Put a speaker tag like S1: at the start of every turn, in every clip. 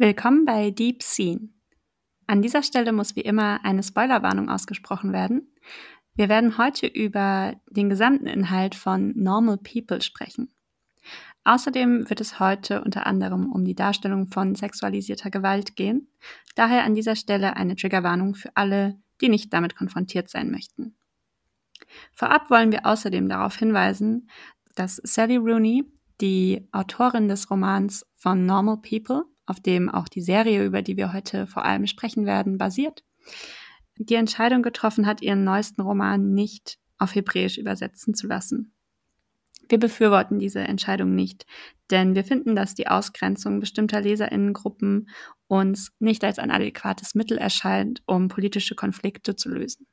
S1: Willkommen bei Deep Scene. An dieser Stelle muss wie immer eine Spoilerwarnung ausgesprochen werden. Wir werden heute über den gesamten Inhalt von Normal People sprechen. Außerdem wird es heute unter anderem um die Darstellung von sexualisierter Gewalt gehen. Daher an dieser Stelle eine Triggerwarnung für alle, die nicht damit konfrontiert sein möchten. Vorab wollen wir außerdem darauf hinweisen, dass Sally Rooney, die Autorin des Romans von Normal People, auf dem auch die Serie, über die wir heute vor allem sprechen werden, basiert, die Entscheidung getroffen hat, ihren neuesten Roman nicht auf Hebräisch übersetzen zu lassen. Wir befürworten diese Entscheidung nicht, denn wir finden, dass die Ausgrenzung bestimmter Leserinnengruppen uns nicht als ein adäquates Mittel erscheint, um politische Konflikte zu lösen.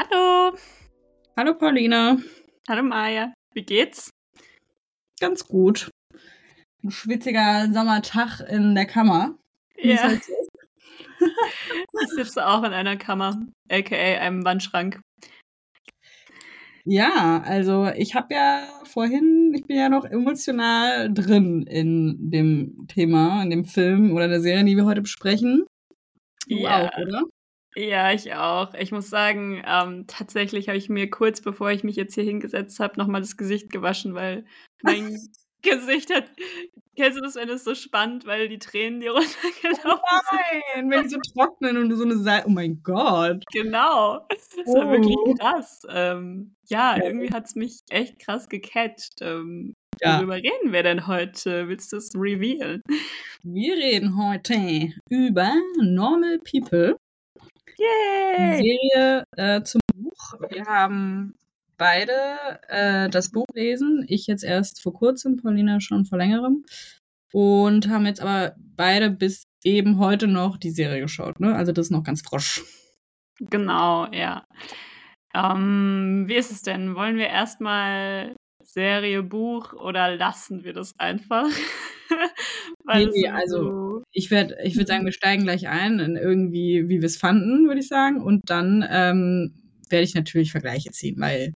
S1: Hallo.
S2: Hallo Paulina.
S1: Hallo Maja. Wie geht's?
S2: Ganz gut. Ein schwitziger Sommertag in der Kammer.
S1: Ja. Halt ich sitze auch in einer Kammer, aka einem Wandschrank.
S2: Ja, also ich habe ja vorhin, ich bin ja noch emotional drin in dem Thema, in dem Film oder der Serie, die wir heute besprechen.
S1: Du ja. auch, oder? Ja, ich auch. Ich muss sagen, ähm, tatsächlich habe ich mir kurz bevor ich mich jetzt hier hingesetzt habe, nochmal das Gesicht gewaschen, weil mein Gesicht hat. Kennst du das, wenn es so spannend, weil die Tränen dir runtergelaufen
S2: oh nein, wenn die so trocknen und so eine Seite. Oh mein Gott.
S1: Genau. Das oh. war wirklich oh. krass. Ähm, ja, ja, irgendwie hat es mich echt krass gecatcht. Ähm, ja. Worüber reden wir denn heute? Willst du es revealen?
S2: Wir reden heute über Normal People.
S1: Yay!
S2: Serie äh, zum Buch. Wir haben beide äh, das Buch lesen. Ich jetzt erst vor kurzem, Paulina schon vor längerem. Und haben jetzt aber beide bis eben heute noch die Serie geschaut. Ne? Also das ist noch ganz frisch.
S1: Genau, ja. Ähm, wie ist es denn? Wollen wir erstmal Serie, Buch oder lassen wir das einfach?
S2: nee, nee, also ich werde ich würd sagen, wir steigen gleich ein in irgendwie, wie wir es fanden, würde ich sagen. Und dann ähm, werde ich natürlich Vergleiche ziehen, weil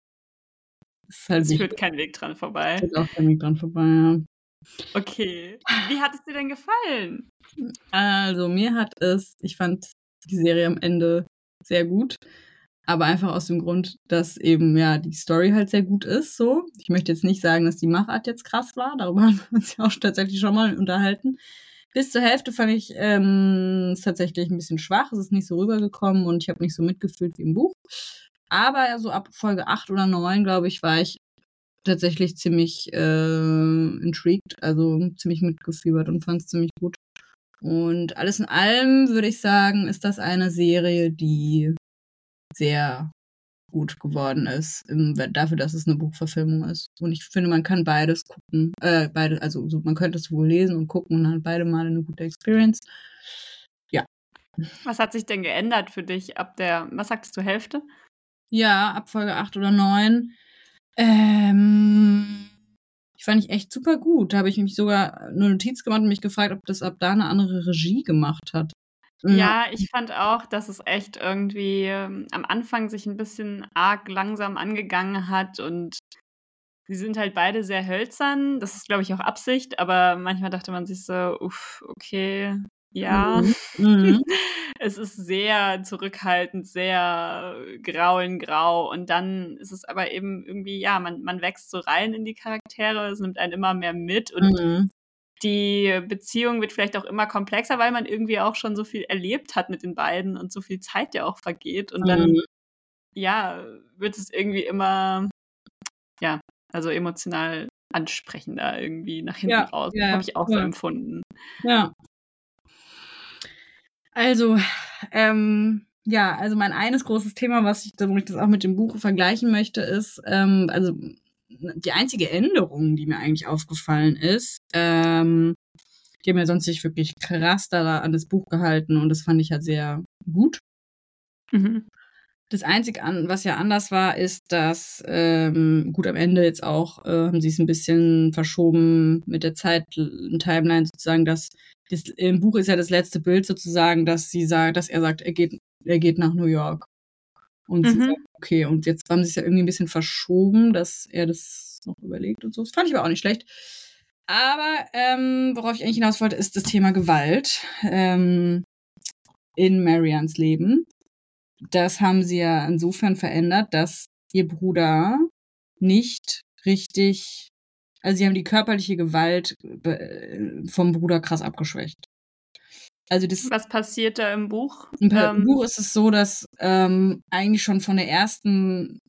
S1: es halt es führt kein Weg dran vorbei. Es
S2: führt auch kein Weg dran vorbei, ja.
S1: Okay. Wie hat es dir denn gefallen?
S2: Also, mir hat es, ich fand die Serie am Ende sehr gut aber einfach aus dem Grund, dass eben ja die Story halt sehr gut ist. So, ich möchte jetzt nicht sagen, dass die Machart jetzt krass war. Darüber haben wir uns ja auch tatsächlich schon mal unterhalten. Bis zur Hälfte fand ich ähm, es tatsächlich ein bisschen schwach. Es ist nicht so rübergekommen und ich habe nicht so mitgefühlt wie im Buch. Aber so ab Folge 8 oder 9, glaube ich, war ich tatsächlich ziemlich äh, intrigued, also ziemlich mitgefiebert und fand es ziemlich gut. Und alles in allem würde ich sagen, ist das eine Serie, die sehr gut geworden ist, im, dafür, dass es eine Buchverfilmung ist. Und ich finde, man kann beides gucken, äh, beide, also so, man könnte es wohl lesen und gucken und dann beide Male eine gute Experience. Ja.
S1: Was hat sich denn geändert für dich ab der, was sagtest du, Hälfte?
S2: Ja, ab Folge 8 oder 9. Ähm, ich fand ich echt super gut. Da habe ich mich sogar eine Notiz gemacht und mich gefragt, ob das ab da eine andere Regie gemacht hat.
S1: Ja, ich fand auch, dass es echt irgendwie ähm, am Anfang sich ein bisschen arg langsam angegangen hat und sie sind halt beide sehr hölzern. Das ist, glaube ich, auch Absicht, aber manchmal dachte man sich so, uff, okay, ja. Mhm. Mhm. es ist sehr zurückhaltend, sehr grau in grau. Und dann ist es aber eben irgendwie, ja, man, man wächst so rein in die Charaktere, es nimmt einen immer mehr mit und mhm die Beziehung wird vielleicht auch immer komplexer, weil man irgendwie auch schon so viel erlebt hat mit den beiden und so viel Zeit ja auch vergeht. Und dann, mhm. ja, wird es irgendwie immer, ja, also emotional ansprechender irgendwie nach hinten ja, raus. Ja, Habe ich auch ja. so empfunden.
S2: Ja. Also, ähm, ja, also mein eines großes Thema, was ich, wo ich das auch mit dem Buch vergleichen möchte, ist, ähm, also die einzige Änderung, die mir eigentlich aufgefallen ist, ähm, die haben ja sonst nicht wirklich krass da an das Buch gehalten und das fand ich halt sehr gut. Mhm. Das Einzige, an, was ja anders war, ist, dass, ähm, gut, am Ende jetzt auch äh, haben sie es ein bisschen verschoben mit der Zeit, Timeline sozusagen, dass das, im Buch ist ja das letzte Bild sozusagen, dass sie sagt, dass er sagt, er geht, er geht nach New York. Und mhm. sie sagt, okay, und jetzt haben sie es ja irgendwie ein bisschen verschoben, dass er das noch überlegt und so. Das fand ich aber auch nicht schlecht. Aber ähm, worauf ich eigentlich hinaus wollte, ist das Thema Gewalt ähm, in Marians Leben das haben sie ja insofern verändert, dass ihr Bruder nicht richtig, also sie haben die körperliche Gewalt äh, vom Bruder krass abgeschwächt.
S1: Also das, Was passiert da im Buch?
S2: Im, ähm, Buch ist es so, dass ähm, eigentlich schon von der ersten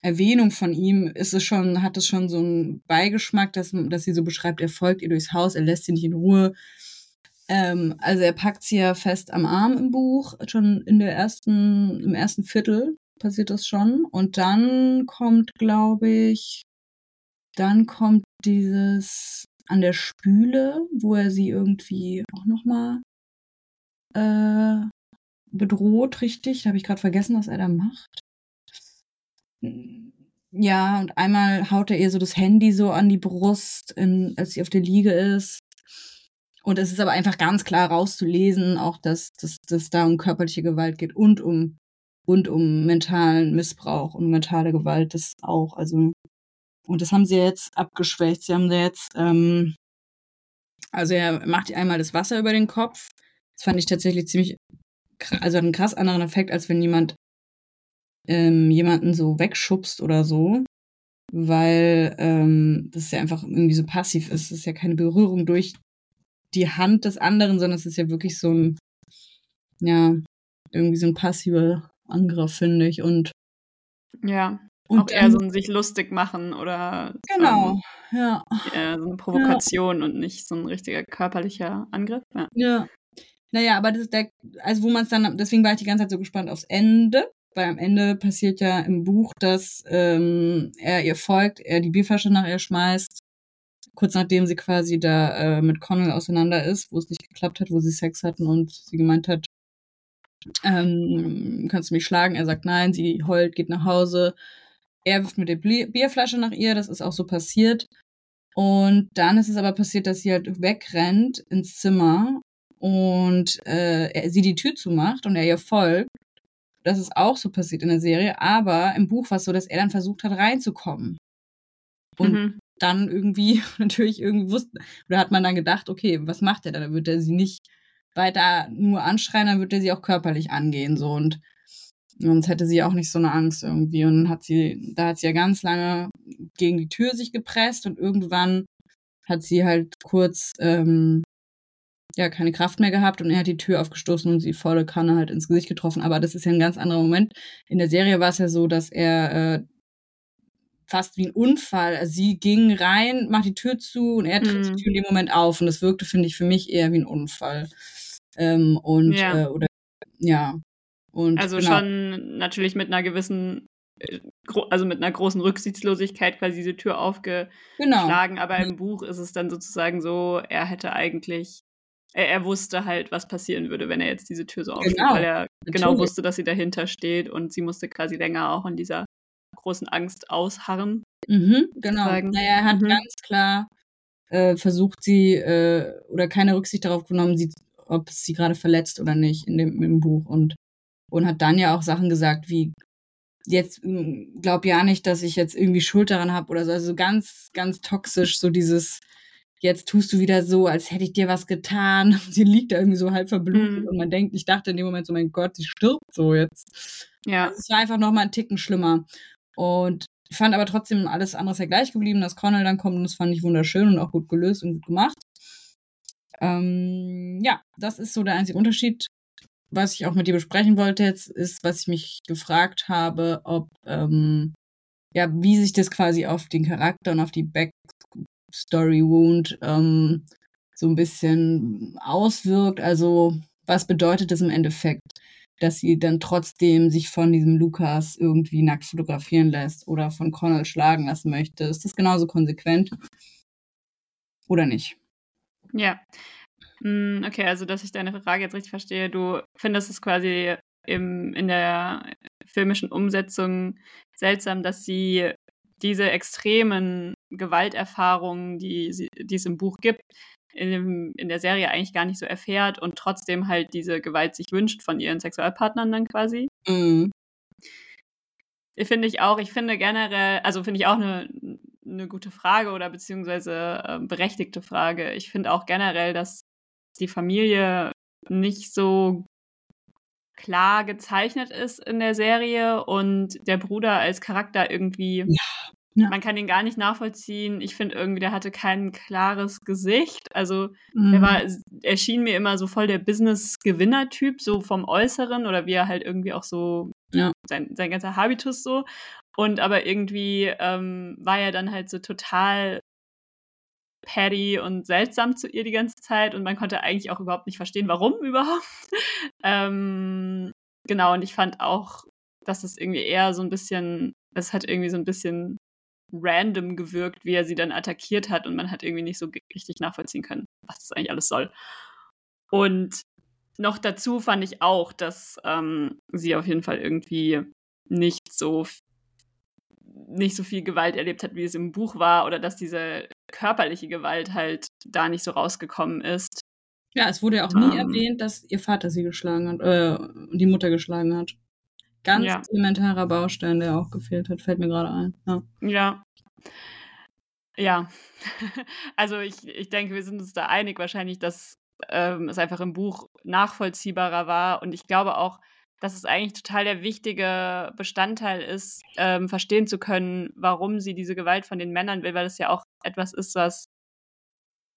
S2: Erwähnung von ihm ist es schon, hat es schon so einen Beigeschmack, dass, dass sie so beschreibt, er folgt ihr durchs Haus, er lässt sie nicht in Ruhe, ähm, also er packt sie ja fest am Arm im Buch, schon in der ersten, im ersten Viertel passiert das schon. Und dann kommt, glaube ich, dann kommt dieses an der Spüle, wo er sie irgendwie auch nochmal äh, bedroht, richtig. Da habe ich gerade vergessen, was er da macht. Ja, und einmal haut er ihr so das Handy so an die Brust, in, als sie auf der Liege ist. Und es ist aber einfach ganz klar rauszulesen, auch dass es da um körperliche Gewalt geht und um und um mentalen Missbrauch und mentale Gewalt das auch. Also und das haben sie jetzt abgeschwächt. Sie haben jetzt, ähm, also er macht ihr einmal das Wasser über den Kopf. Das fand ich tatsächlich ziemlich, also hat einen krass anderen Effekt, als wenn jemand ähm, jemanden so wegschubst oder so, weil ähm, das ja einfach irgendwie so passiv ist. Das ist ja keine Berührung durch die Hand des anderen, sondern es ist ja wirklich so ein, ja, irgendwie so ein passiver Angriff, finde ich. Und
S1: ja, und auch eher so ein sich lustig machen oder
S2: genau, ähm, ja.
S1: Eher so eine Provokation ja. und nicht so ein richtiger körperlicher Angriff. Ja.
S2: ja. Naja, aber das ist der, also wo man es dann, deswegen war ich die ganze Zeit so gespannt aufs Ende, weil am Ende passiert ja im Buch, dass ähm, er ihr folgt, er die Bierflasche nach ihr schmeißt kurz nachdem sie quasi da äh, mit Connell auseinander ist, wo es nicht geklappt hat, wo sie Sex hatten und sie gemeint hat, ähm, kannst du mich schlagen? Er sagt nein, sie heult, geht nach Hause. Er wirft mit der Bierflasche nach ihr, das ist auch so passiert. Und dann ist es aber passiert, dass sie halt wegrennt ins Zimmer und äh, er, sie die Tür zumacht und er ihr folgt. Das ist auch so passiert in der Serie, aber im Buch war es so, dass er dann versucht hat, reinzukommen. Und mhm dann irgendwie natürlich irgendwie wusste, oder hat man dann gedacht, okay, was macht er da? Dann wird er sie nicht weiter nur anschreien, dann wird er sie auch körperlich angehen, so und sonst hätte sie auch nicht so eine Angst irgendwie und hat sie, da hat sie ja ganz lange gegen die Tür sich gepresst und irgendwann hat sie halt kurz ähm, ja keine Kraft mehr gehabt und er hat die Tür aufgestoßen und sie volle Kanne halt ins Gesicht getroffen. Aber das ist ja ein ganz anderer Moment. In der Serie war es ja so, dass er äh, fast wie ein Unfall. Also sie ging rein, macht die Tür zu und er tritt mhm. die Tür in dem Moment auf. Und das wirkte, finde ich, für mich eher wie ein Unfall. Ähm, und, ja. Äh, oder, ja. Und,
S1: also genau. schon natürlich mit einer gewissen, äh, also mit einer großen Rücksichtslosigkeit quasi diese Tür aufgeschlagen. Genau. Aber im Buch ist es dann sozusagen so, er hätte eigentlich er, er, wusste halt, was passieren würde, wenn er jetzt diese Tür so aufschließt, genau. weil er genau Natürlich. genau wusste, dass sie dahinter steht und sie musste quasi länger auch in dieser großen Angst ausharren.
S2: Mhm, genau. Naja, er hat mhm. ganz klar äh, versucht, sie äh, oder keine Rücksicht darauf genommen, sie, ob es sie gerade verletzt oder nicht in dem im Buch und und hat dann ja auch Sachen gesagt wie jetzt hm, glaub ja nicht, dass ich jetzt irgendwie Schuld daran habe oder so, also ganz ganz toxisch so dieses jetzt tust du wieder so, als hätte ich dir was getan. Sie liegt da irgendwie so halb verblutet mhm. und man denkt, ich dachte in dem Moment so, mein Gott, sie stirbt so jetzt. Ja. Also es war einfach noch mal einen Ticken schlimmer. Und ich fand aber trotzdem alles andere sehr gleich geblieben, dass Connell dann kommt und das fand ich wunderschön und auch gut gelöst und gut gemacht. Ähm, ja, das ist so der einzige Unterschied. Was ich auch mit dir besprechen wollte jetzt, ist, was ich mich gefragt habe, ob, ähm, ja, wie sich das quasi auf den Charakter und auf die Backstory Wound ähm, so ein bisschen auswirkt. Also, was bedeutet das im Endeffekt? dass sie dann trotzdem sich von diesem Lukas irgendwie nackt fotografieren lässt oder von Connell schlagen lassen möchte. Ist das genauso konsequent? Oder nicht?
S1: Ja. Mm, okay, also dass ich deine Frage jetzt richtig verstehe, du findest es quasi im, in der filmischen Umsetzung seltsam, dass sie diese extremen Gewalterfahrungen, die, sie, die es im Buch gibt, in, dem, in der Serie eigentlich gar nicht so erfährt und trotzdem halt diese Gewalt sich wünscht von ihren Sexualpartnern dann quasi. Mhm. Finde ich auch, ich finde generell, also finde ich auch eine, eine gute Frage oder beziehungsweise äh, berechtigte Frage. Ich finde auch generell, dass die Familie nicht so klar gezeichnet ist in der Serie und der Bruder als Charakter irgendwie ja. Ja. Man kann ihn gar nicht nachvollziehen. Ich finde irgendwie, der hatte kein klares Gesicht. Also mhm. er war, er schien mir immer so voll der Business-Gewinner-Typ, so vom Äußeren oder wie er halt irgendwie auch so ja. sein, sein ganzer Habitus so. Und aber irgendwie ähm, war er dann halt so total petty und seltsam zu ihr die ganze Zeit und man konnte eigentlich auch überhaupt nicht verstehen, warum überhaupt. ähm, genau, und ich fand auch, dass es irgendwie eher so ein bisschen, es hat irgendwie so ein bisschen random gewirkt, wie er sie dann attackiert hat und man hat irgendwie nicht so richtig nachvollziehen können, was das eigentlich alles soll. Und noch dazu fand ich auch, dass ähm, sie auf jeden Fall irgendwie nicht so nicht so viel Gewalt erlebt hat, wie es im Buch war, oder dass diese körperliche Gewalt halt da nicht so rausgekommen ist.
S2: Ja, es wurde ja auch nie um, ähm. erwähnt, dass ihr Vater sie geschlagen hat, äh, die Mutter geschlagen hat. Ganz ja. elementarer Baustein, der auch gefehlt hat, fällt mir gerade ein. Ja.
S1: Ja. ja. also ich, ich denke, wir sind uns da einig wahrscheinlich, dass ähm, es einfach im Buch nachvollziehbarer war. Und ich glaube auch, dass es eigentlich total der wichtige Bestandteil ist, ähm, verstehen zu können, warum sie diese Gewalt von den Männern will, weil es ja auch etwas ist, was,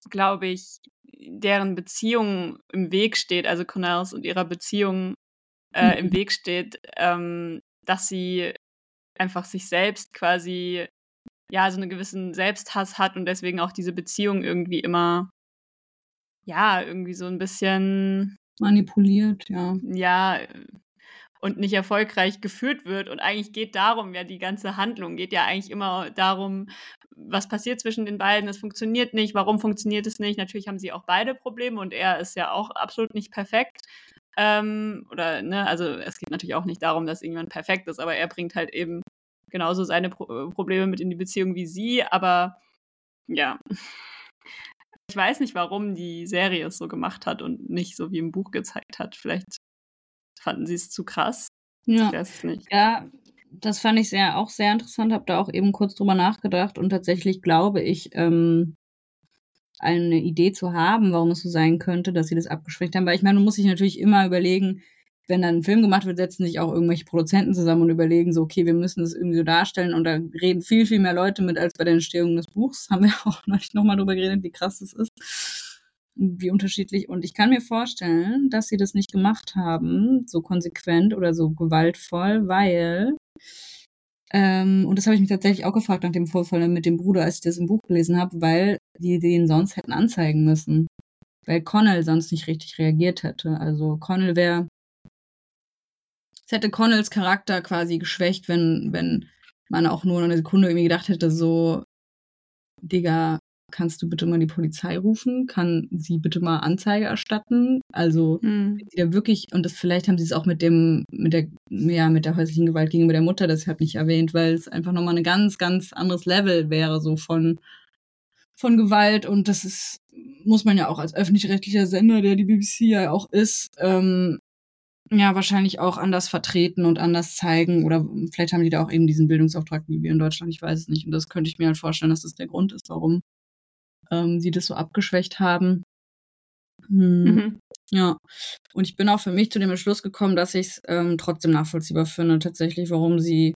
S1: glaube ich, deren Beziehung im Weg steht, also Connells und ihrer Beziehung äh, im mhm. Weg steht, ähm, dass sie einfach sich selbst quasi ja so einen gewissen Selbsthass hat und deswegen auch diese Beziehung irgendwie immer ja irgendwie so ein bisschen
S2: manipuliert, ja.
S1: Ja, und nicht erfolgreich geführt wird. Und eigentlich geht darum ja die ganze Handlung, geht ja eigentlich immer darum, was passiert zwischen den beiden, es funktioniert nicht, warum funktioniert es nicht. Natürlich haben sie auch beide Probleme und er ist ja auch absolut nicht perfekt. Ähm, oder, ne, also es geht natürlich auch nicht darum, dass irgendjemand perfekt ist, aber er bringt halt eben genauso seine Pro Probleme mit in die Beziehung wie sie, aber ja. Ich weiß nicht, warum die Serie es so gemacht hat und nicht so wie im Buch gezeigt hat. Vielleicht fanden sie es zu krass.
S2: Ja. Ich weiß es nicht. Ja, das fand ich sehr, auch sehr interessant, habe da auch eben kurz drüber nachgedacht und tatsächlich glaube ich, ähm, eine Idee zu haben, warum es so sein könnte, dass sie das abgeschwächt haben. Weil ich meine, man muss sich natürlich immer überlegen, wenn dann ein Film gemacht wird, setzen sich auch irgendwelche Produzenten zusammen und überlegen so, okay, wir müssen das irgendwie so darstellen und da reden viel, viel mehr Leute mit als bei der Entstehung des Buchs. Haben wir auch neulich nochmal drüber geredet, wie krass das ist. Wie unterschiedlich. Und ich kann mir vorstellen, dass sie das nicht gemacht haben, so konsequent oder so gewaltvoll, weil ähm, und das habe ich mich tatsächlich auch gefragt nach dem Vorfall mit dem Bruder, als ich das im Buch gelesen habe, weil die den sonst hätten anzeigen müssen. Weil Connell sonst nicht richtig reagiert hätte. Also Connell wäre. Es hätte Connells Charakter quasi geschwächt, wenn, wenn man auch nur eine Sekunde irgendwie gedacht hätte, so, Digga, kannst du bitte mal die Polizei rufen? Kann sie bitte mal Anzeige erstatten? Also, mhm. da wirklich, und das vielleicht haben sie es auch mit dem, mit der, ja, mit der häuslichen Gewalt gegenüber der Mutter deshalb nicht erwähnt, weil es einfach nochmal ein ganz, ganz anderes Level wäre, so von, von Gewalt. Und das ist, muss man ja auch als öffentlich-rechtlicher Sender, der die BBC ja auch ist, ähm, ja, wahrscheinlich auch anders vertreten und anders zeigen. Oder vielleicht haben die da auch eben diesen Bildungsauftrag wie wir in Deutschland, ich weiß es nicht. Und das könnte ich mir halt vorstellen, dass das der Grund ist, warum ähm, sie das so abgeschwächt haben. Hm. Mhm. Ja, und ich bin auch für mich zu dem Entschluss gekommen, dass ich es ähm, trotzdem nachvollziehbar finde, tatsächlich, warum sie,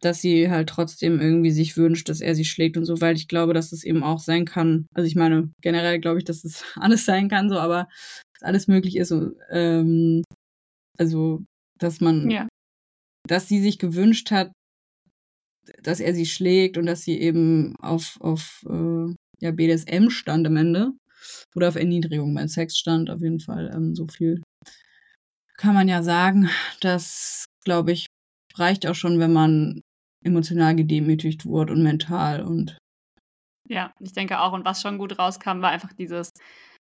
S2: dass sie halt trotzdem irgendwie sich wünscht, dass er sie schlägt und so, weil ich glaube, dass es eben auch sein kann. Also ich meine, generell glaube ich, dass es alles sein kann, so, aber dass alles möglich ist. Und, ähm, also, dass man, ja. dass sie sich gewünscht hat, dass er sie schlägt und dass sie eben auf, auf äh, ja, BDSM stand am Ende. Oder auf Erniedrigung, mein Sex stand auf jeden Fall. Ähm, so viel kann man ja sagen. Das, glaube ich, reicht auch schon, wenn man emotional gedemütigt wurde und mental und
S1: ja, ich denke auch. Und was schon gut rauskam, war einfach dieses,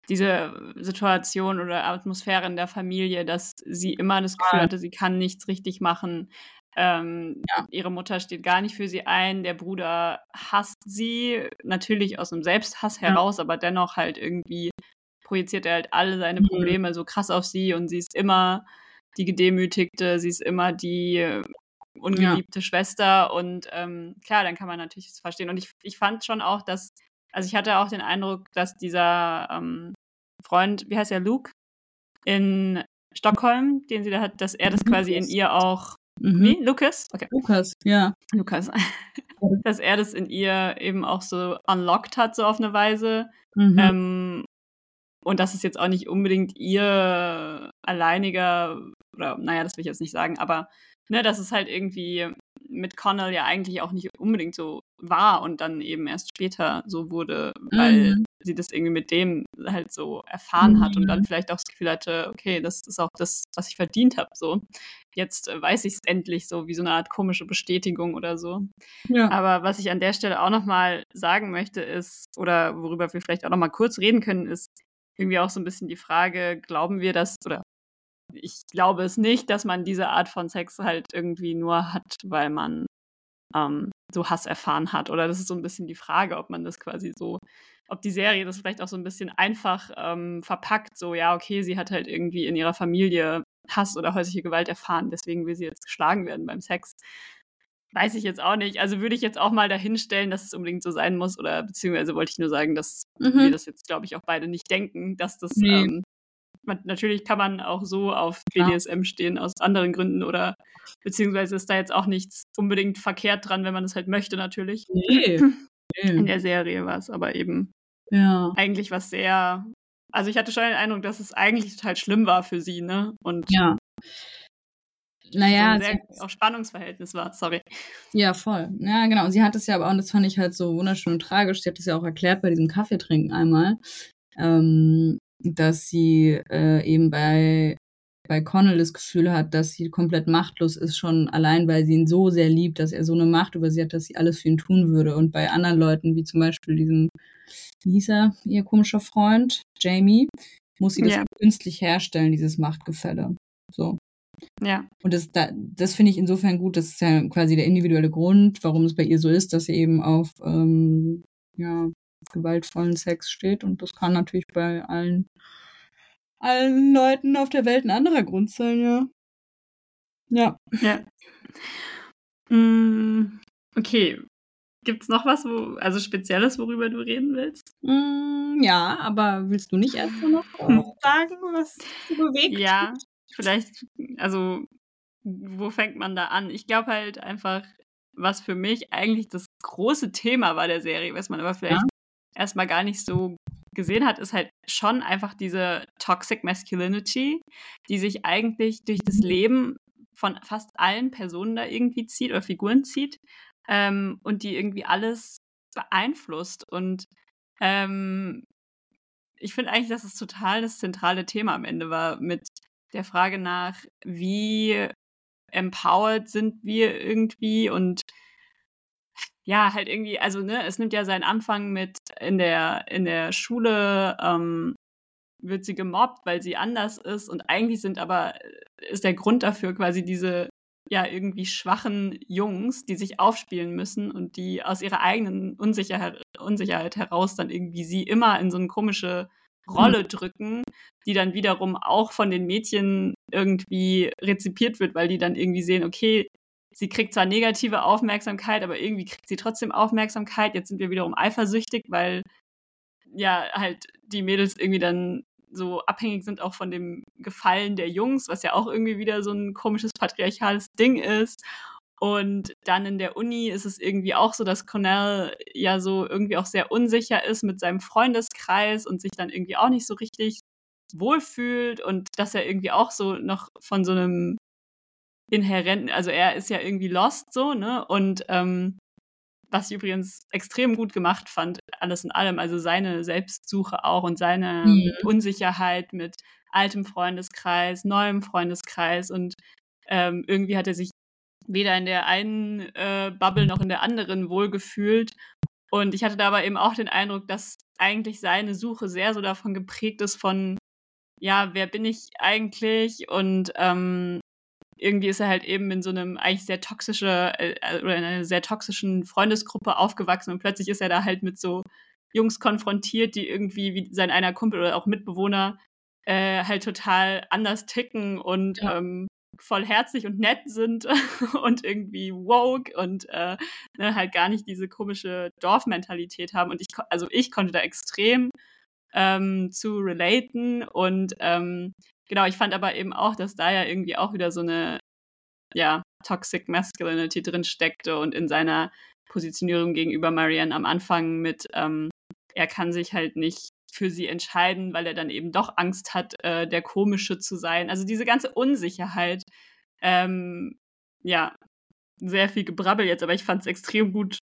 S1: diese Situation oder Atmosphäre in der Familie, dass sie immer das Gefühl hatte, sie kann nichts richtig machen. Ähm, ja. Ihre Mutter steht gar nicht für sie ein. Der Bruder hasst sie, natürlich aus einem Selbsthass heraus, ja. aber dennoch halt irgendwie projiziert er halt alle seine mhm. Probleme mhm. so krass auf sie und sie ist immer die Gedemütigte, sie ist immer die ungeliebte ja. Schwester und ähm, klar, dann kann man natürlich das verstehen. Und ich, ich fand schon auch, dass, also ich hatte auch den Eindruck, dass dieser ähm, Freund, wie heißt er, Luke, in Stockholm, den sie da hat, dass er das quasi in ihr auch Mhm. Wie? Lucas?
S2: Okay. Lukas, ja.
S1: Lukas. Dass er das in ihr eben auch so unlocked hat, so auf eine Weise. Mhm. Ähm, und dass es jetzt auch nicht unbedingt ihr alleiniger, oder naja, das will ich jetzt nicht sagen, aber ne, dass es halt irgendwie mit Connell ja eigentlich auch nicht unbedingt so war und dann eben erst später so wurde, weil mhm. sie das irgendwie mit dem halt so erfahren hat und dann mhm. vielleicht auch das Gefühl hatte, okay, das ist auch das, was ich verdient habe. So, jetzt äh, weiß ich es endlich so, wie so eine Art komische Bestätigung oder so. Ja. Aber was ich an der Stelle auch nochmal sagen möchte, ist, oder worüber wir vielleicht auch nochmal kurz reden können, ist irgendwie auch so ein bisschen die Frage, glauben wir das, oder ich glaube es nicht, dass man diese Art von Sex halt irgendwie nur hat, weil man ähm, so Hass erfahren hat. Oder das ist so ein bisschen die Frage, ob man das quasi so, ob die Serie das vielleicht auch so ein bisschen einfach ähm, verpackt, so ja, okay, sie hat halt irgendwie in ihrer Familie Hass oder häusliche Gewalt erfahren, deswegen will sie jetzt geschlagen werden beim Sex. Weiß ich jetzt auch nicht. Also würde ich jetzt auch mal dahinstellen, dass es unbedingt so sein muss, oder beziehungsweise wollte ich nur sagen, dass mhm. wir das jetzt, glaube ich, auch beide nicht denken, dass das nee. ähm, man, natürlich kann man auch so auf BDSM ja. stehen aus anderen Gründen oder beziehungsweise ist da jetzt auch nichts unbedingt verkehrt dran, wenn man es halt möchte, natürlich. Nee. In der Serie war es aber eben ja. eigentlich was sehr. Also ich hatte schon den Eindruck, dass es eigentlich total schlimm war für sie, ne? Und
S2: ja. Naja,
S1: so ein sehr auch Spannungsverhältnis war, sorry.
S2: Ja, voll. Ja, genau. Und sie hat es ja aber, und das fand ich halt so wunderschön und tragisch, sie hat es ja auch erklärt bei diesem Kaffeetrinken einmal, ähm, dass sie äh, eben bei, bei Connell das Gefühl hat, dass sie komplett machtlos ist, schon allein, weil sie ihn so sehr liebt, dass er so eine Macht über sie hat, dass sie alles für ihn tun würde. Und bei anderen Leuten, wie zum Beispiel diesem, wie hieß er, ihr komischer Freund, Jamie, muss sie das ja. künstlich herstellen, dieses Machtgefälle. So.
S1: Ja.
S2: Und das, da, das finde ich insofern gut. Das ist ja quasi der individuelle Grund, warum es bei ihr so ist, dass sie eben auf ähm, ja, gewaltvollen Sex steht. Und das kann natürlich bei allen, allen Leuten auf der Welt ein anderer Grund sein, ja.
S1: Ja. Ja. Mm, okay. Gibt es noch was, wo, also Spezielles, worüber du reden willst?
S2: Mm, ja, aber willst du nicht erst noch sagen, was du bewegt?
S1: Ja, vielleicht, also, wo fängt man da an? Ich glaube halt einfach, was für mich eigentlich das große Thema war der Serie, was man aber vielleicht ja erstmal gar nicht so gesehen hat, ist halt schon einfach diese Toxic Masculinity, die sich eigentlich durch das Leben von fast allen Personen da irgendwie zieht oder Figuren zieht ähm, und die irgendwie alles beeinflusst. Und ähm, ich finde eigentlich, dass es total das zentrale Thema am Ende war mit der Frage nach, wie empowered sind wir irgendwie und ja, halt irgendwie, also ne, es nimmt ja seinen Anfang mit in der, in der Schule, ähm, wird sie gemobbt, weil sie anders ist und eigentlich sind aber, äh, ist der Grund dafür quasi diese ja irgendwie schwachen Jungs, die sich aufspielen müssen und die aus ihrer eigenen Unsicherheit, Unsicherheit heraus dann irgendwie sie immer in so eine komische Rolle hm. drücken, die dann wiederum auch von den Mädchen irgendwie rezipiert wird, weil die dann irgendwie sehen, okay, sie kriegt zwar negative Aufmerksamkeit, aber irgendwie kriegt sie trotzdem Aufmerksamkeit. Jetzt sind wir wiederum eifersüchtig, weil ja halt die Mädels irgendwie dann so abhängig sind auch von dem Gefallen der Jungs, was ja auch irgendwie wieder so ein komisches patriarchales Ding ist. Und dann in der Uni ist es irgendwie auch so, dass Cornell ja so irgendwie auch sehr unsicher ist mit seinem Freundeskreis und sich dann irgendwie auch nicht so richtig wohlfühlt und dass er irgendwie auch so noch von so einem inhärent, also er ist ja irgendwie lost so, ne? Und ähm, was ich übrigens extrem gut gemacht fand, alles in allem, also seine Selbstsuche auch und seine mhm. Unsicherheit mit altem Freundeskreis, neuem Freundeskreis und ähm, irgendwie hat er sich weder in der einen äh, Bubble noch in der anderen wohlgefühlt Und ich hatte da aber eben auch den Eindruck, dass eigentlich seine Suche sehr so davon geprägt ist von, ja, wer bin ich eigentlich? Und ähm, irgendwie ist er halt eben in so einem eigentlich sehr toxische äh, oder in einer sehr toxischen Freundesgruppe aufgewachsen und plötzlich ist er da halt mit so Jungs konfrontiert, die irgendwie wie sein einer Kumpel oder auch Mitbewohner äh, halt total anders ticken und ja. ähm, voll herzlich und nett sind und irgendwie woke und äh, ne, halt gar nicht diese komische Dorfmentalität haben. Und ich, also ich konnte da extrem ähm, zu relaten und ähm, genau, ich fand aber eben auch, dass da ja irgendwie auch wieder so eine ja, Toxic Masculinity drin steckte und in seiner Positionierung gegenüber Marianne am Anfang mit, ähm, er kann sich halt nicht für sie entscheiden, weil er dann eben doch Angst hat, äh, der Komische zu sein. Also diese ganze Unsicherheit, ähm, ja, sehr viel Gebrabbel jetzt, aber ich fand es extrem gut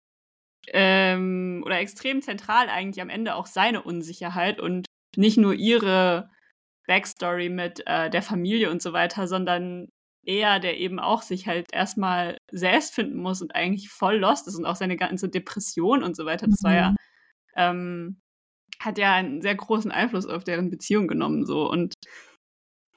S1: ähm, oder extrem zentral eigentlich am Ende auch seine Unsicherheit und nicht nur ihre Backstory mit äh, der Familie und so weiter, sondern er, der eben auch sich halt erstmal selbst finden muss und eigentlich voll lost ist und auch seine ganze Depression und so weiter. Das war ja mhm. ähm, hat ja einen sehr großen Einfluss auf deren Beziehung genommen. So. Und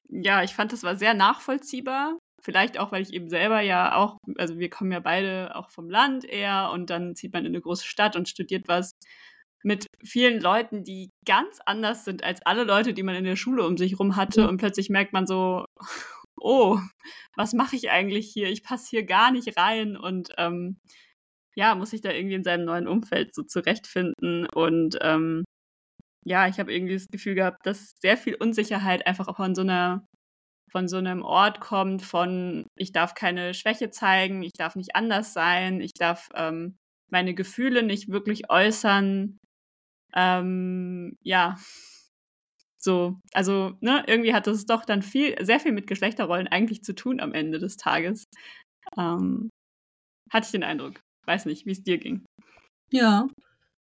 S1: ja, ich fand, das war sehr nachvollziehbar. Vielleicht auch, weil ich eben selber ja auch, also wir kommen ja beide auch vom Land eher und dann zieht man in eine große Stadt und studiert was mit vielen Leuten, die ganz anders sind als alle Leute, die man in der Schule um sich rum hatte. Und plötzlich merkt man so, oh, was mache ich eigentlich hier? Ich passe hier gar nicht rein und ähm, ja, muss sich da irgendwie in seinem neuen Umfeld so zurechtfinden. Und ähm, ja, ich habe irgendwie das Gefühl gehabt, dass sehr viel Unsicherheit einfach auch von so einer von so einem Ort kommt, von ich darf keine Schwäche zeigen, ich darf nicht anders sein, ich darf ähm, meine Gefühle nicht wirklich äußern. Ähm, ja, so, also ne, irgendwie hat das doch dann viel, sehr viel mit Geschlechterrollen eigentlich zu tun am Ende des Tages. Ähm, hatte ich den Eindruck. Weiß nicht, wie es dir ging.
S2: Ja,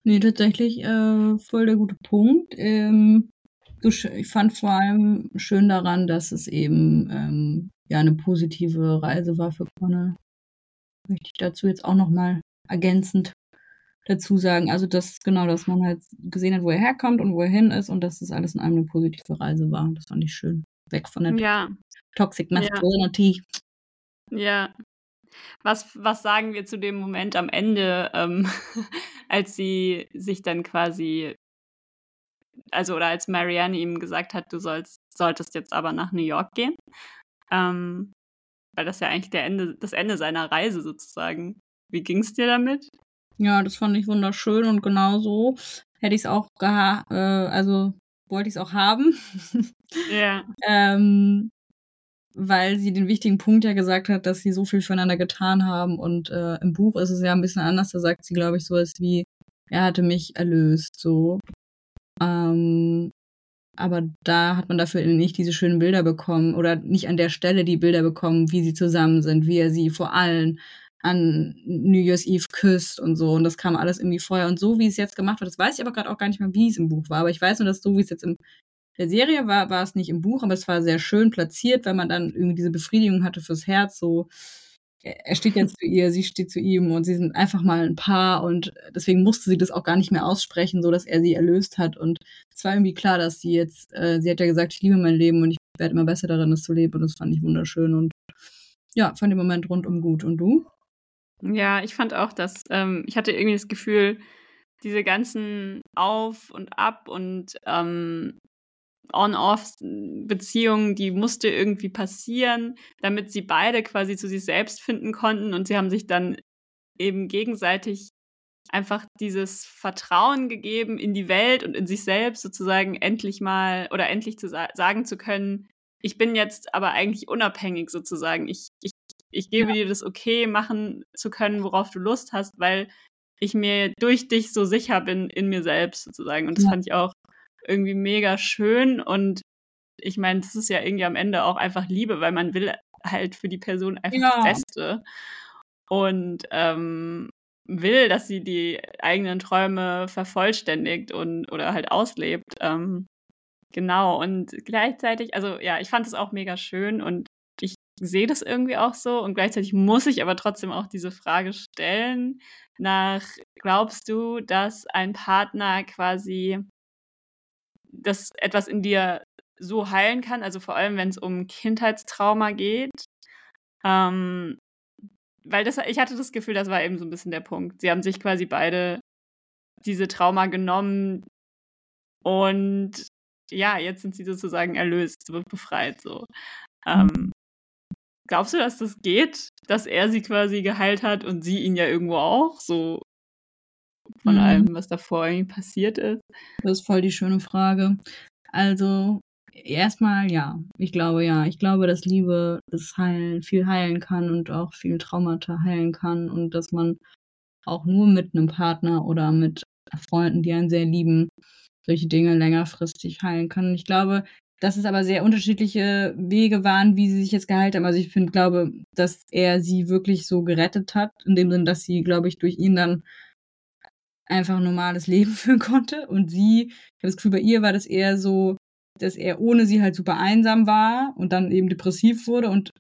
S2: Nee, tatsächlich äh, voll der gute Punkt. Ähm, ich fand vor allem schön daran, dass es eben ähm, ja eine positive Reise war für Connell. Möchte ich dazu jetzt auch nochmal ergänzend dazu sagen. Also das genau, dass man halt gesehen hat, wo er herkommt und wo er hin ist und dass das alles in einem eine positive Reise war. Das fand ich schön. Weg von der
S1: ja.
S2: Toxic Masculinity.
S1: Ja. ja. Was, was sagen wir zu dem Moment am Ende, ähm, als sie sich dann quasi, also oder als Marianne ihm gesagt hat, du sollst, solltest jetzt aber nach New York gehen? Ähm, weil das ja eigentlich der Ende, das Ende seiner Reise sozusagen. Wie ging es dir damit?
S2: Ja, das fand ich wunderschön und genau so hätte ich es auch geha äh, also wollte ich es auch haben.
S1: Ja.
S2: ähm, weil sie den wichtigen Punkt ja gesagt hat, dass sie so viel füreinander getan haben. Und äh, im Buch ist es ja ein bisschen anders. Da sagt sie, glaube ich, so was wie, er hatte mich erlöst, so. Ähm, aber da hat man dafür nicht diese schönen Bilder bekommen oder nicht an der Stelle die Bilder bekommen, wie sie zusammen sind, wie er sie vor allen an New Year's Eve küsst und so. Und das kam alles irgendwie vorher. Und so wie es jetzt gemacht wird, das weiß ich aber gerade auch gar nicht mehr, wie es im Buch war. Aber ich weiß nur, dass so wie es jetzt im der Serie war, war es nicht im Buch, aber es war sehr schön platziert, weil man dann irgendwie diese Befriedigung hatte fürs Herz, so er steht jetzt zu ihr, sie steht zu ihm und sie sind einfach mal ein Paar und deswegen musste sie das auch gar nicht mehr aussprechen, so dass er sie erlöst hat und es war irgendwie klar, dass sie jetzt, äh, sie hat ja gesagt, ich liebe mein Leben und ich werde immer besser darin, das zu leben und das fand ich wunderschön und ja, fand den Moment rundum gut. Und du?
S1: Ja, ich fand auch, dass ähm, ich hatte irgendwie das Gefühl, diese ganzen Auf und Ab und ähm, On-Off-Beziehung, die musste irgendwie passieren, damit sie beide quasi zu sich selbst finden konnten. Und sie haben sich dann eben gegenseitig einfach dieses Vertrauen gegeben in die Welt und in sich selbst sozusagen endlich mal oder endlich zu sa sagen zu können, ich bin jetzt aber eigentlich unabhängig sozusagen. Ich, ich, ich gebe ja. dir das okay machen zu können, worauf du Lust hast, weil ich mir durch dich so sicher bin in mir selbst sozusagen. Und das ja. fand ich auch irgendwie mega schön und ich meine, das ist ja irgendwie am Ende auch einfach Liebe, weil man will halt für die Person einfach ja. das Beste und ähm, will, dass sie die eigenen Träume vervollständigt und oder halt auslebt. Ähm, genau und gleichzeitig, also ja, ich fand es auch mega schön und sehe das irgendwie auch so und gleichzeitig muss ich aber trotzdem auch diese Frage stellen nach, glaubst du, dass ein Partner quasi das etwas in dir so heilen kann, also vor allem wenn es um Kindheitstrauma geht? Ähm, weil das, ich hatte das Gefühl, das war eben so ein bisschen der Punkt. Sie haben sich quasi beide diese Trauma genommen und ja, jetzt sind sie sozusagen erlöst, befreit so. Ähm, glaubst du, dass das geht, dass er sie quasi geheilt hat und sie ihn ja irgendwo auch so von mhm. allem, was davor irgendwie passiert ist?
S2: Das ist voll die schöne Frage. Also erstmal ja, ich glaube ja, ich glaube, dass Liebe das heilen, viel heilen kann und auch viel Traumata heilen kann und dass man auch nur mit einem Partner oder mit Freunden, die einen sehr lieben, solche Dinge längerfristig heilen kann. ich glaube, dass es aber sehr unterschiedliche Wege waren, wie sie sich jetzt geheilt haben. Also ich finde, glaube, dass er sie wirklich so gerettet hat, in dem Sinne, dass sie, glaube ich, durch ihn dann einfach ein normales Leben führen konnte. Und sie, ich habe das Gefühl, bei ihr war das eher so, dass er ohne sie halt super einsam war und dann eben depressiv wurde und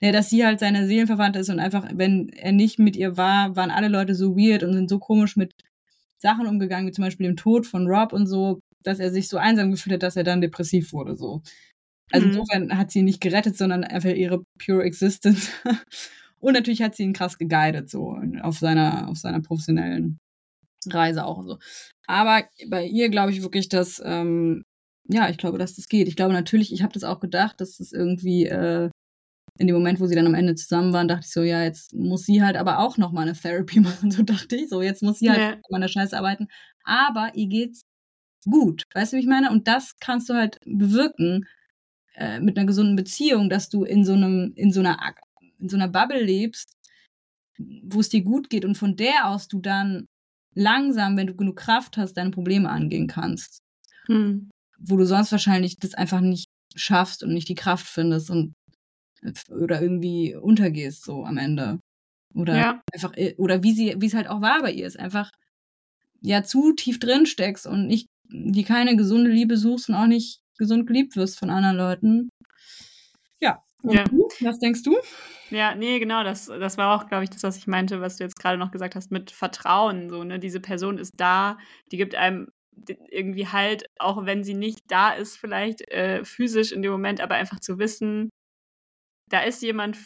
S2: ja, dass sie halt seine Seelenverwandte ist und einfach, wenn er nicht mit ihr war, waren alle Leute so weird und sind so komisch mit Sachen umgegangen, wie zum Beispiel dem Tod von Rob und so, dass er sich so einsam gefühlt hat, dass er dann depressiv wurde, so. Also mhm. insofern hat sie ihn nicht gerettet, sondern einfach ihre pure Existence. und natürlich hat sie ihn krass geguidet, so, auf seiner, auf seiner professionellen Reise auch und so. Aber bei ihr glaube ich wirklich, dass, ähm, ja, ich glaube, dass das geht. Ich glaube natürlich, ich habe das auch gedacht, dass das irgendwie äh, in dem Moment, wo sie dann am Ende zusammen waren, dachte ich so, ja, jetzt muss sie halt aber auch noch mal eine Therapy machen. So dachte ich, so jetzt muss sie halt ja. an der Scheiße arbeiten. Aber ihr geht's gut, weißt du, wie ich meine? Und das kannst du halt bewirken äh, mit einer gesunden Beziehung, dass du in so einem, in so einer, in so einer Bubble lebst, wo es dir gut geht und von der aus du dann langsam, wenn du genug Kraft hast, deine Probleme angehen kannst. Hm. Wo du sonst wahrscheinlich das einfach nicht schaffst und nicht die Kraft findest und oder irgendwie untergehst so am Ende. Oder ja. einfach, äh, oder wie sie, wie es halt auch war bei ihr, ist einfach ja zu tief drin steckst und nicht, die keine gesunde Liebe suchst und auch nicht gesund geliebt wirst von anderen Leuten. Ja. ja. Du? Was denkst du?
S1: Ja, nee, genau, das, das war auch, glaube ich, das, was ich meinte, was du jetzt gerade noch gesagt hast, mit Vertrauen. So, ne? Diese Person ist da, die gibt einem irgendwie halt, auch wenn sie nicht da ist, vielleicht äh, physisch in dem Moment, aber einfach zu wissen, da ist jemand,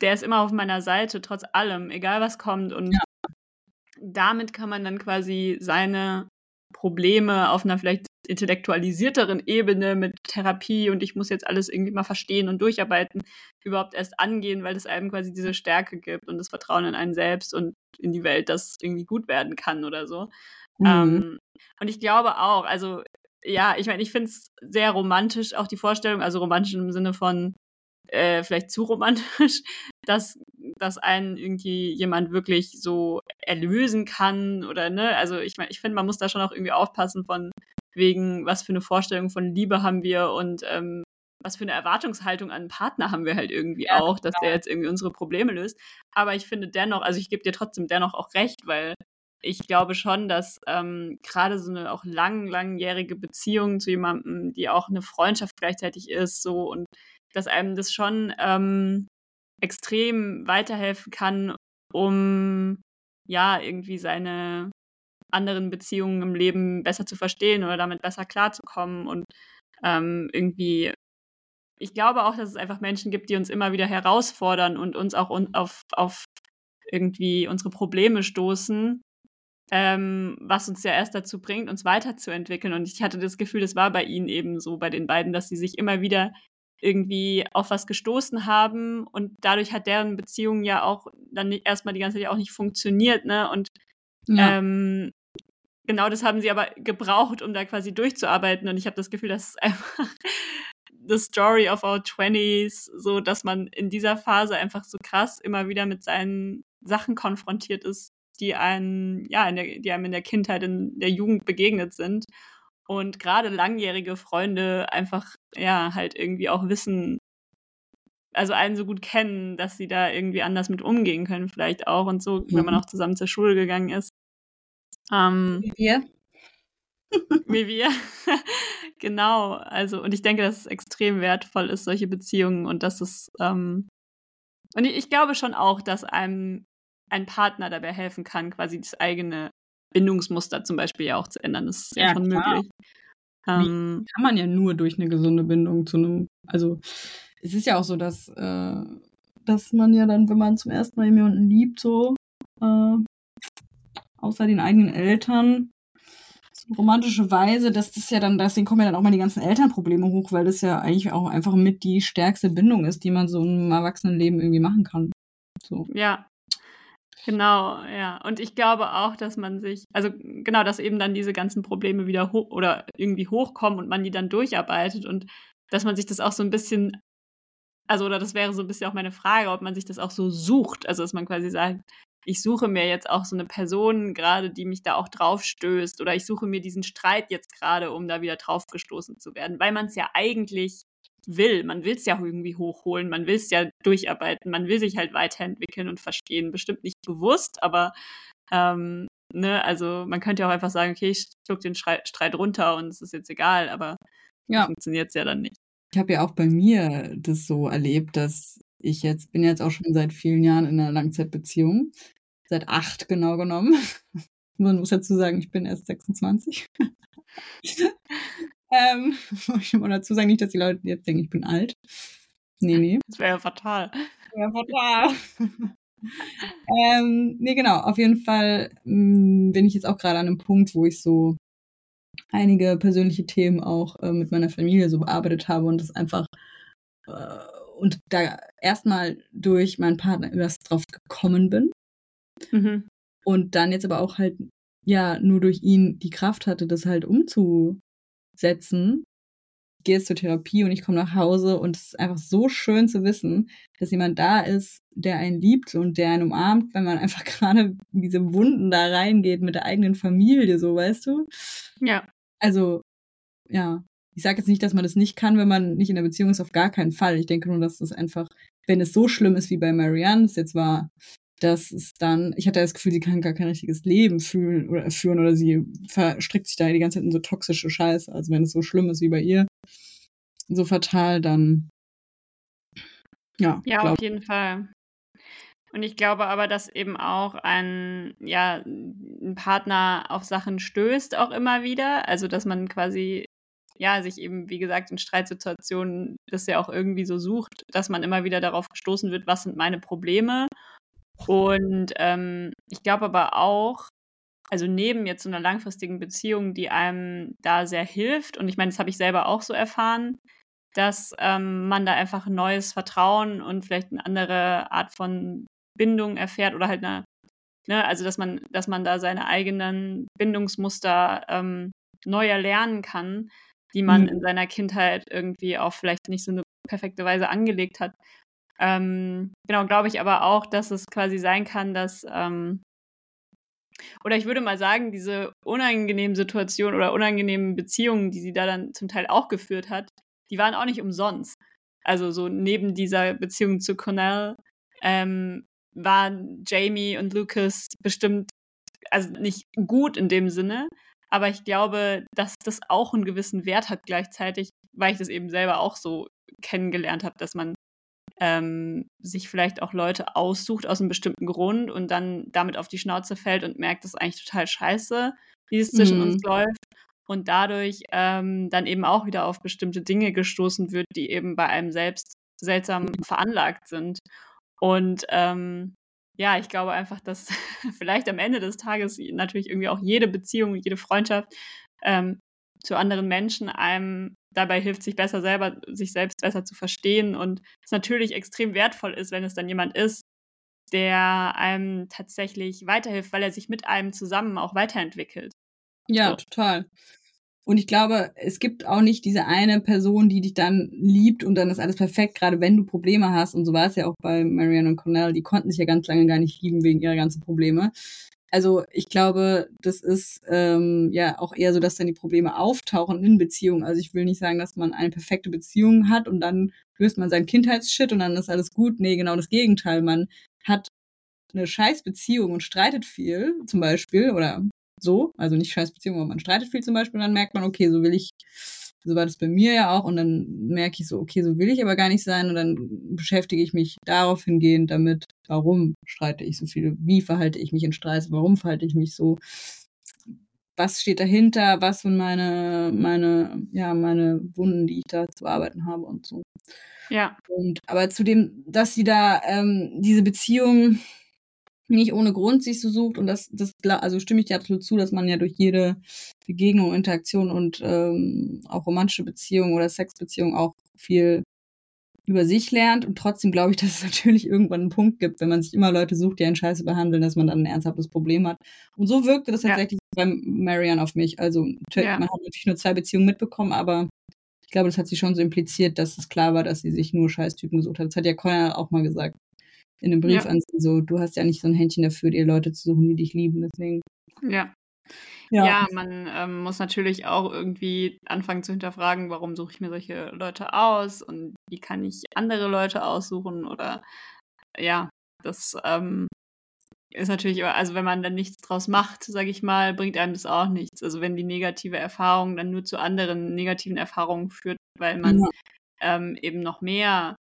S1: der ist immer auf meiner Seite, trotz allem, egal was kommt. Und ja. damit kann man dann quasi seine Probleme auf einer vielleicht intellektualisierteren Ebene mit Therapie und ich muss jetzt alles irgendwie mal verstehen und durcharbeiten, überhaupt erst angehen, weil es einem quasi diese Stärke gibt und das Vertrauen in einen selbst und in die Welt, dass irgendwie gut werden kann oder so. Mhm. Ähm, und ich glaube auch, also ja, ich meine, ich finde es sehr romantisch, auch die Vorstellung, also romantisch im Sinne von, äh, vielleicht zu romantisch, dass, dass einen irgendwie jemand wirklich so erlösen kann oder ne, also ich meine, ich finde, man muss da schon auch irgendwie aufpassen von wegen, was für eine Vorstellung von Liebe haben wir und ähm, was für eine Erwartungshaltung an einen Partner haben wir halt irgendwie ja, auch, dass der jetzt irgendwie unsere Probleme löst. Aber ich finde dennoch, also ich gebe dir trotzdem dennoch auch recht, weil ich glaube schon, dass ähm, gerade so eine auch lang, langjährige Beziehung zu jemandem, die auch eine Freundschaft gleichzeitig ist, so und dass einem das schon ähm, extrem weiterhelfen kann, um ja irgendwie seine anderen Beziehungen im Leben besser zu verstehen oder damit besser klarzukommen und ähm, irgendwie ich glaube auch, dass es einfach Menschen gibt, die uns immer wieder herausfordern und uns auch auf, auf irgendwie unsere Probleme stoßen, ähm, was uns ja erst dazu bringt, uns weiterzuentwickeln. Und ich hatte das Gefühl, das war bei ihnen eben so, bei den beiden, dass sie sich immer wieder irgendwie auf was gestoßen haben und dadurch hat deren Beziehung ja auch dann erstmal die ganze Zeit auch nicht funktioniert, ne? Und ja. ähm, genau das haben sie aber gebraucht, um da quasi durchzuarbeiten und ich habe das Gefühl, das ist einfach the story of our twenties, so dass man in dieser Phase einfach so krass immer wieder mit seinen Sachen konfrontiert ist, die einen, ja, der, die einem in der Kindheit, in der Jugend begegnet sind und gerade langjährige Freunde einfach, ja, halt irgendwie auch wissen, also einen so gut kennen, dass sie da irgendwie anders mit umgehen können, vielleicht auch und so, mhm. wenn man mhm. auch zusammen zur Schule gegangen ist.
S2: Ähm, wir?
S1: Wie wir. genau. Also, und ich denke, dass es extrem wertvoll ist, solche Beziehungen und dass es, ähm, und ich, ich glaube schon auch, dass einem ein Partner dabei helfen kann, quasi das eigene Bindungsmuster zum Beispiel ja auch zu ändern. Das ist ja, ja schon klar. möglich.
S2: Ähm, kann man ja nur durch eine gesunde Bindung zu einem, also es ist ja auch so, dass, äh, dass man ja dann, wenn man zum ersten Mal jemanden liebt, so, äh, außer den eigenen Eltern, so romantische Weise, dass das ja dann, deswegen kommen ja dann auch mal die ganzen Elternprobleme hoch, weil das ja eigentlich auch einfach mit die stärkste Bindung ist, die man so im Erwachsenenleben irgendwie machen kann. So.
S1: Ja, Genau, ja. Und ich glaube auch, dass man sich, also genau, dass eben dann diese ganzen Probleme wieder hoch oder irgendwie hochkommen und man die dann durcharbeitet und dass man sich das auch so ein bisschen, also oder das wäre so ein bisschen auch meine Frage, ob man sich das auch so sucht. Also dass man quasi sagt, ich suche mir jetzt auch so eine Person gerade, die mich da auch draufstößt oder ich suche mir diesen Streit jetzt gerade, um da wieder draufgestoßen zu werden, weil man es ja eigentlich will. Man will es ja irgendwie hochholen, man will es ja durcharbeiten, man will sich halt weiterentwickeln und verstehen. Bestimmt nicht bewusst, aber ähm, ne, also man könnte ja auch einfach sagen, okay, ich schluck den Streit runter und es ist jetzt egal, aber ja. funktioniert es ja dann nicht.
S2: Ich habe ja auch bei mir das so erlebt, dass ich jetzt bin jetzt auch schon seit vielen Jahren in einer Langzeitbeziehung. Seit acht genau genommen. Man muss dazu sagen, ich bin erst 26. Ähm, ich mal dazu sagen, nicht, dass die Leute jetzt denken, ich bin alt. Nee, nee.
S1: Das wäre ja fatal.
S2: Ja, fatal. ähm, nee, genau. Auf jeden Fall mh, mm, bin ich jetzt auch gerade an einem Punkt, wo ich so einige persönliche Themen auch äh, mit meiner Familie so bearbeitet habe und das einfach äh, und da erstmal durch meinen Partner erst drauf gekommen bin. Mhm. Und dann jetzt aber auch halt ja nur durch ihn die Kraft hatte, das halt umzu setzen, gehe jetzt zur Therapie und ich komme nach Hause und es ist einfach so schön zu wissen, dass jemand da ist, der einen liebt und der einen umarmt, wenn man einfach gerade in diese Wunden da reingeht mit der eigenen Familie, so weißt du?
S1: Ja.
S2: Also, ja. Ich sage jetzt nicht, dass man das nicht kann, wenn man nicht in der Beziehung ist, auf gar keinen Fall. Ich denke nur, dass das einfach, wenn es so schlimm ist wie bei Marianne, es jetzt war, dass es dann, ich hatte das Gefühl, sie kann gar kein richtiges Leben fühlen oder führen oder sie verstrickt sich da die ganze Zeit in so toxische Scheiße. Also wenn es so schlimm ist wie bei ihr, so fatal, dann ja.
S1: Ja, glaub. auf jeden Fall. Und ich glaube aber, dass eben auch ein, ja, ein Partner auf Sachen stößt auch immer wieder. Also, dass man quasi, ja, sich eben, wie gesagt, in Streitsituationen das ja auch irgendwie so sucht, dass man immer wieder darauf gestoßen wird, was sind meine Probleme und ähm, ich glaube aber auch, also neben jetzt so einer langfristigen Beziehung, die einem da sehr hilft, und ich meine, das habe ich selber auch so erfahren, dass ähm, man da einfach ein neues Vertrauen und vielleicht eine andere Art von Bindung erfährt oder halt eine, ne, also dass man, dass man da seine eigenen Bindungsmuster ähm, neu erlernen kann, die man mhm. in seiner Kindheit irgendwie auch vielleicht nicht so eine perfekte Weise angelegt hat. Ähm, genau, glaube ich aber auch, dass es quasi sein kann, dass, ähm, oder ich würde mal sagen, diese unangenehmen Situationen oder unangenehmen Beziehungen, die sie da dann zum Teil auch geführt hat, die waren auch nicht umsonst. Also so neben dieser Beziehung zu Cornell ähm, waren Jamie und Lucas bestimmt, also nicht gut in dem Sinne, aber ich glaube, dass das auch einen gewissen Wert hat gleichzeitig, weil ich das eben selber auch so kennengelernt habe, dass man ähm, sich vielleicht auch Leute aussucht aus einem bestimmten Grund und dann damit auf die Schnauze fällt und merkt, das ist eigentlich total scheiße, wie es zwischen mhm. uns läuft. Und dadurch ähm, dann eben auch wieder auf bestimmte Dinge gestoßen wird, die eben bei einem selbst seltsam veranlagt sind. Und ähm, ja, ich glaube einfach, dass vielleicht am Ende des Tages natürlich irgendwie auch jede Beziehung, jede Freundschaft ähm, zu anderen Menschen einem dabei hilft, sich besser selber, sich selbst besser zu verstehen und es natürlich extrem wertvoll ist, wenn es dann jemand ist, der einem tatsächlich weiterhilft, weil er sich mit einem zusammen auch weiterentwickelt.
S2: Ja, so. total. Und ich glaube, es gibt auch nicht diese eine Person, die dich dann liebt und dann ist alles perfekt, gerade wenn du Probleme hast. Und so war es ja auch bei Marianne und Cornell. Die konnten sich ja ganz lange gar nicht lieben wegen ihrer ganzen Probleme. Also ich glaube, das ist ähm, ja auch eher so, dass dann die Probleme auftauchen in Beziehungen. Also ich will nicht sagen, dass man eine perfekte Beziehung hat und dann löst man seinen Kindheitsshit und dann ist alles gut. Nee, genau das Gegenteil. Man hat eine scheiß Beziehung und streitet viel, zum Beispiel, oder so, also nicht scheiß Beziehung, aber man streitet viel zum Beispiel, und dann merkt man, okay, so will ich, so war das bei mir ja auch, und dann merke ich so, okay, so will ich aber gar nicht sein, und dann beschäftige ich mich darauf hingehend damit, warum streite ich so viel, wie verhalte ich mich in Streits, warum verhalte ich mich so, was steht dahinter, was sind meine, meine, ja, meine Wunden, die ich da zu arbeiten habe und so.
S1: Ja.
S2: Und aber zu dem, dass sie da ähm, diese Beziehung nicht ohne Grund sich so sucht und das, das also stimme ich dir absolut zu, dass man ja durch jede Begegnung, Interaktion und ähm, auch romantische Beziehung oder Sexbeziehung auch viel über sich lernt und trotzdem glaube ich, dass es natürlich irgendwann einen Punkt gibt, wenn man sich immer Leute sucht, die einen Scheiße behandeln, dass man dann ein ernsthaftes Problem hat. Und so wirkte das tatsächlich ja. bei Marianne auf mich. Also ja. man hat natürlich nur zwei Beziehungen mitbekommen, aber ich glaube, das hat sie schon so impliziert, dass es klar war, dass sie sich nur Scheißtypen gesucht hat. Das hat ja Connor auch mal gesagt in einem Brief ja. an sie so, du hast ja nicht so ein Händchen dafür, dir Leute zu suchen, die dich lieben, deswegen.
S1: Ja. Ja, ja man ähm, muss natürlich auch irgendwie anfangen zu hinterfragen, warum suche ich mir solche Leute aus und wie kann ich andere Leute aussuchen oder ja, das ähm, ist natürlich, also wenn man dann nichts draus macht, sage ich mal, bringt einem das auch nichts. Also wenn die negative Erfahrung dann nur zu anderen negativen Erfahrungen führt, weil man ja. ähm, eben noch mehr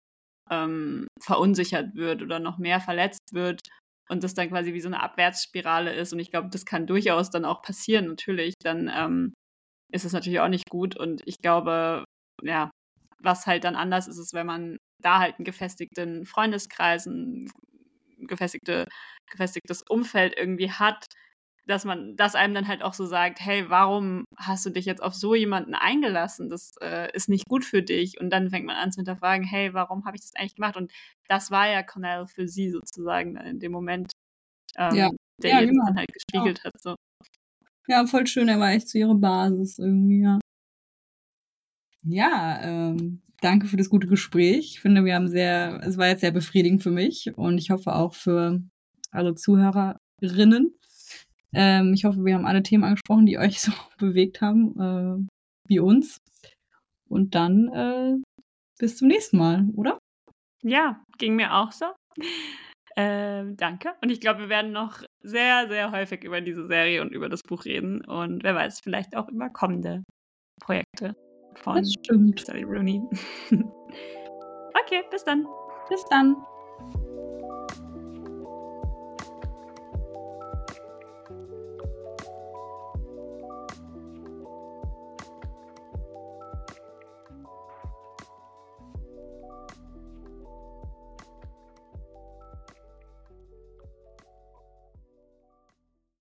S1: ähm, verunsichert wird oder noch mehr verletzt wird und das dann quasi wie so eine Abwärtsspirale ist. Und ich glaube, das kann durchaus dann auch passieren, natürlich. Dann ähm, ist es natürlich auch nicht gut. Und ich glaube, ja, was halt dann anders ist, ist, wenn man da halt einen gefestigten Freundeskreis, ein gefestigte, gefestigtes Umfeld irgendwie hat, dass man, dass einem dann halt auch so sagt, hey, warum hast du dich jetzt auf so jemanden eingelassen? Das äh, ist nicht gut für dich. Und dann fängt man an zu hinterfragen, hey, warum habe ich das eigentlich gemacht? Und das war ja Cornell für sie sozusagen in dem Moment, ähm, ja. der ja, ihr genau. dann halt gespiegelt ja. hat. So.
S2: Ja, voll schön, er war echt zu ihrer Basis irgendwie, ja. Ja, ähm, danke für das gute Gespräch. Ich finde, wir haben sehr, es war jetzt sehr befriedigend für mich und ich hoffe auch für alle Zuhörerinnen. Ähm, ich hoffe, wir haben alle Themen angesprochen, die euch so bewegt haben, äh, wie uns. Und dann äh, bis zum nächsten Mal, oder?
S1: Ja, ging mir auch so. Äh, danke. Und ich glaube, wir werden noch sehr, sehr häufig über diese Serie und über das Buch reden. Und wer weiß, vielleicht auch über kommende Projekte von. Sally Rooney. okay, bis dann.
S2: Bis dann.